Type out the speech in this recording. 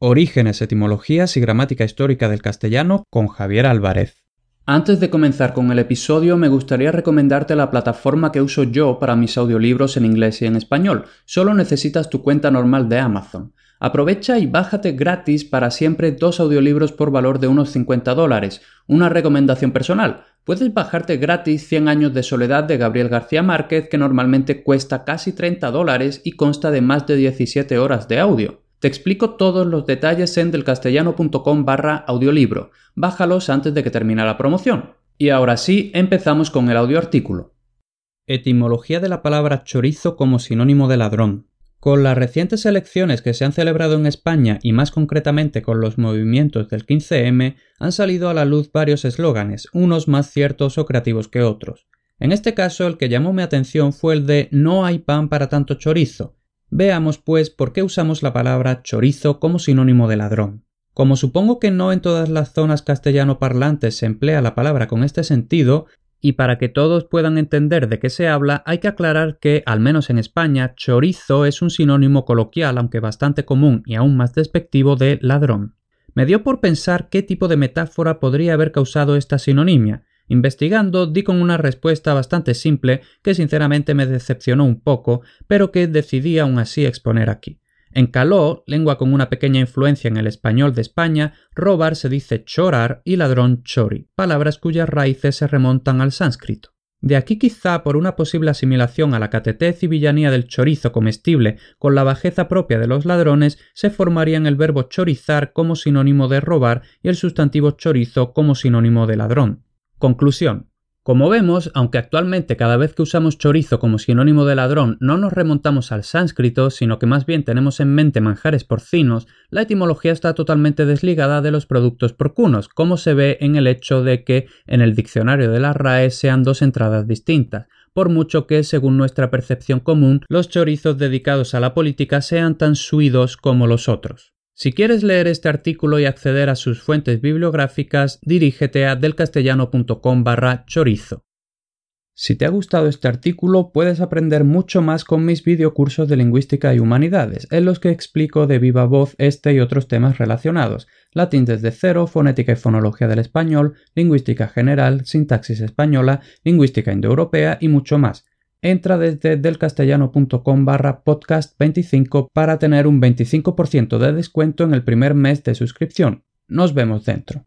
Orígenes, etimologías y gramática histórica del castellano con Javier Álvarez. Antes de comenzar con el episodio, me gustaría recomendarte la plataforma que uso yo para mis audiolibros en inglés y en español. Solo necesitas tu cuenta normal de Amazon. Aprovecha y bájate gratis para siempre dos audiolibros por valor de unos 50 dólares. Una recomendación personal. Puedes bajarte gratis 100 años de soledad de Gabriel García Márquez que normalmente cuesta casi 30 dólares y consta de más de 17 horas de audio. Te explico todos los detalles en delcastellano.com barra audiolibro. Bájalos antes de que termine la promoción. Y ahora sí, empezamos con el audioartículo. Etimología de la palabra chorizo como sinónimo de ladrón. Con las recientes elecciones que se han celebrado en España y más concretamente con los movimientos del 15M, han salido a la luz varios eslóganes, unos más ciertos o creativos que otros. En este caso, el que llamó mi atención fue el de No hay pan para tanto chorizo, Veamos, pues, por qué usamos la palabra chorizo como sinónimo de ladrón. Como supongo que no en todas las zonas castellano parlantes se emplea la palabra con este sentido, y para que todos puedan entender de qué se habla, hay que aclarar que, al menos en España, chorizo es un sinónimo coloquial, aunque bastante común y aún más despectivo, de ladrón. Me dio por pensar qué tipo de metáfora podría haber causado esta sinonimia, Investigando, di con una respuesta bastante simple que sinceramente me decepcionó un poco, pero que decidí aún así exponer aquí. En caló, lengua con una pequeña influencia en el español de España, robar se dice chorar y ladrón chori, palabras cuyas raíces se remontan al sánscrito. De aquí quizá por una posible asimilación a la catetez y villanía del chorizo comestible con la bajeza propia de los ladrones, se formarían el verbo chorizar como sinónimo de robar y el sustantivo chorizo como sinónimo de ladrón. Conclusión. Como vemos, aunque actualmente cada vez que usamos chorizo como sinónimo de ladrón no nos remontamos al sánscrito, sino que más bien tenemos en mente manjares porcinos, la etimología está totalmente desligada de los productos porcunos, como se ve en el hecho de que en el diccionario de la RAE sean dos entradas distintas, por mucho que, según nuestra percepción común, los chorizos dedicados a la política sean tan suidos como los otros. Si quieres leer este artículo y acceder a sus fuentes bibliográficas, dirígete a delcastellano.com barra chorizo. Si te ha gustado este artículo, puedes aprender mucho más con mis videocursos de lingüística y humanidades, en los que explico de viva voz este y otros temas relacionados, latín desde cero, fonética y fonología del español, lingüística general, sintaxis española, lingüística indoeuropea y mucho más, Entra desde delcastellano.com barra podcast 25 para tener un 25% de descuento en el primer mes de suscripción. Nos vemos dentro.